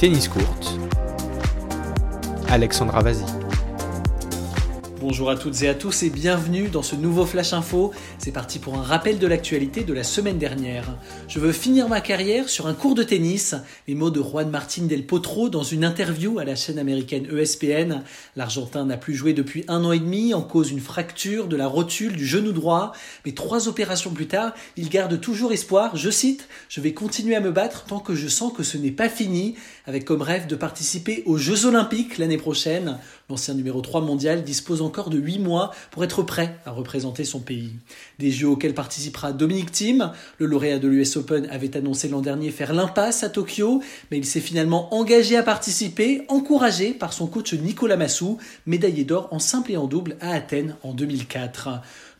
Tennis Courte, Alexandra Vazi. Bonjour à toutes et à tous et bienvenue dans ce nouveau Flash Info. C'est parti pour un rappel de l'actualité de la semaine dernière. Je veux finir ma carrière sur un cours de tennis. Les mots de Juan Martín del Potro dans une interview à la chaîne américaine ESPN. L'Argentin n'a plus joué depuis un an et demi en cause d'une fracture de la rotule du genou droit. Mais trois opérations plus tard, il garde toujours espoir. Je cite, je vais continuer à me battre tant que je sens que ce n'est pas fini, avec comme rêve de participer aux Jeux Olympiques l'année prochaine. L'ancien numéro 3 mondial dispose encore de 8 mois pour être prêt à représenter son pays. Des Jeux auxquels participera Dominique Thiem. Le lauréat de l'US Open avait annoncé l'an dernier faire l'impasse à Tokyo, mais il s'est finalement engagé à participer, encouragé par son coach Nicolas Massou, médaillé d'or en simple et en double à Athènes en 2004.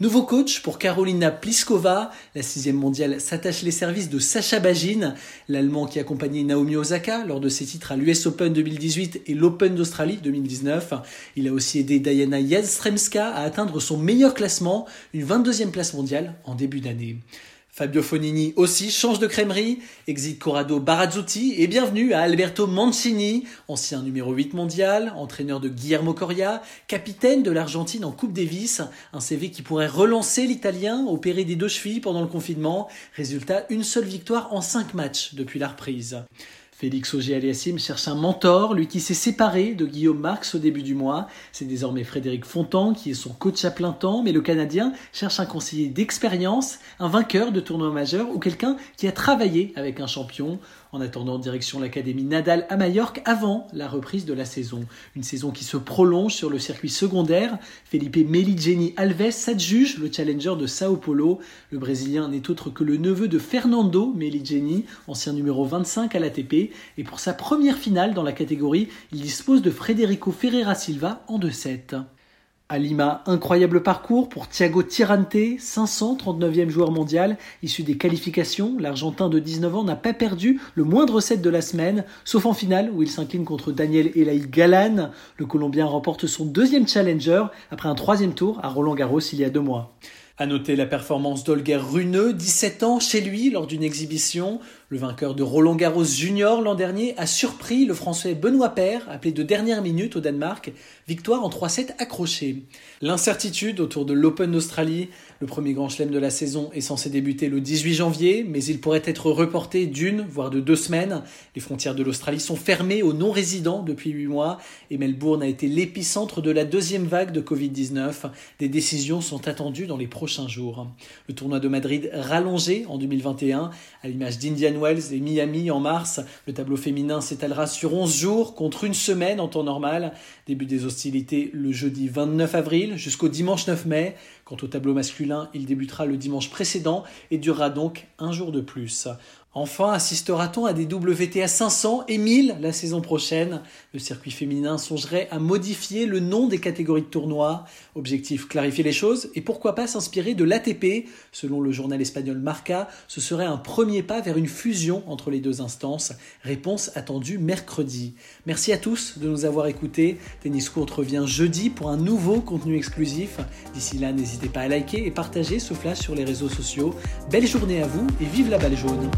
Nouveau coach pour Carolina Pliskova. La sixième mondiale s'attache les services de Sacha Bagin, l'Allemand qui accompagnait Naomi Osaka lors de ses titres à l'US Open 2018 et l'Open d'Australie 2019. Il a aussi aidé Diana Jastremska à atteindre son meilleur classement, une 22e place mondiale en début d'année. Fabio Fonini aussi change de crèmerie, exit Corrado Barazzuti et bienvenue à Alberto Mancini, ancien numéro 8 mondial, entraîneur de Guillermo Coria, capitaine de l'Argentine en Coupe Davis, un CV qui pourrait relancer l'Italien opéré des deux chevilles pendant le confinement. Résultat, une seule victoire en 5 matchs depuis la reprise. Félix Auger-Aliassime cherche un mentor, lui qui s'est séparé de Guillaume Marx au début du mois. C'est désormais Frédéric Fontan qui est son coach à plein temps, mais le Canadien cherche un conseiller d'expérience, un vainqueur de tournoi majeur ou quelqu'un qui a travaillé avec un champion. En attendant, direction l'Académie Nadal à Majorque avant la reprise de la saison. Une saison qui se prolonge sur le circuit secondaire. Felipe Meligeni Alves s'adjuge le challenger de Sao Paulo. Le Brésilien n'est autre que le neveu de Fernando Meligeni, ancien numéro 25 à l'ATP. Et pour sa première finale dans la catégorie, il dispose de Federico Ferreira Silva en 2-7. À Lima, incroyable parcours pour Thiago Tirante, 539e joueur mondial, issu des qualifications. L'Argentin de 19 ans n'a pas perdu le moindre set de la semaine, sauf en finale où il s'incline contre Daniel Elaï Galan. Le Colombien remporte son deuxième challenger après un troisième tour à Roland Garros il y a deux mois. À noter la performance d'Olger Runeux, 17 ans, chez lui lors d'une exhibition. Le vainqueur de Roland Garros Junior l'an dernier a surpris le Français Benoît Paire, appelé de dernière minute au Danemark. Victoire en 3-7 accrochée. L'incertitude autour de l'Open d'Australie. Le premier grand chelem de la saison est censé débuter le 18 janvier, mais il pourrait être reporté d'une, voire de deux semaines. Les frontières de l'Australie sont fermées aux non-résidents depuis huit mois et Melbourne a été l'épicentre de la deuxième vague de Covid-19. Des décisions sont attendues dans les prochains jours. Le tournoi de Madrid rallongé en 2021, à l'image d'Indian Wells et Miami en mars. Le tableau féminin s'étalera sur 11 jours contre une semaine en temps normal. Début des hostilités le jeudi 29 avril jusqu'au dimanche 9 mai. Quant au tableau masculin, il débutera le dimanche précédent et durera donc un jour de plus. Enfin, assistera-t-on à des WTA 500 et 1000 la saison prochaine? Le circuit féminin songerait à modifier le nom des catégories de tournois. Objectif, clarifier les choses et pourquoi pas s'inspirer de l'ATP. Selon le journal espagnol Marca, ce serait un premier pas vers une fusion entre les deux instances. Réponse attendue mercredi. Merci à tous de nous avoir écoutés. Tennis Court revient jeudi pour un nouveau contenu exclusif. D'ici là, n'hésitez pas à liker et partager ce flash sur les réseaux sociaux. Belle journée à vous et vive la balle jaune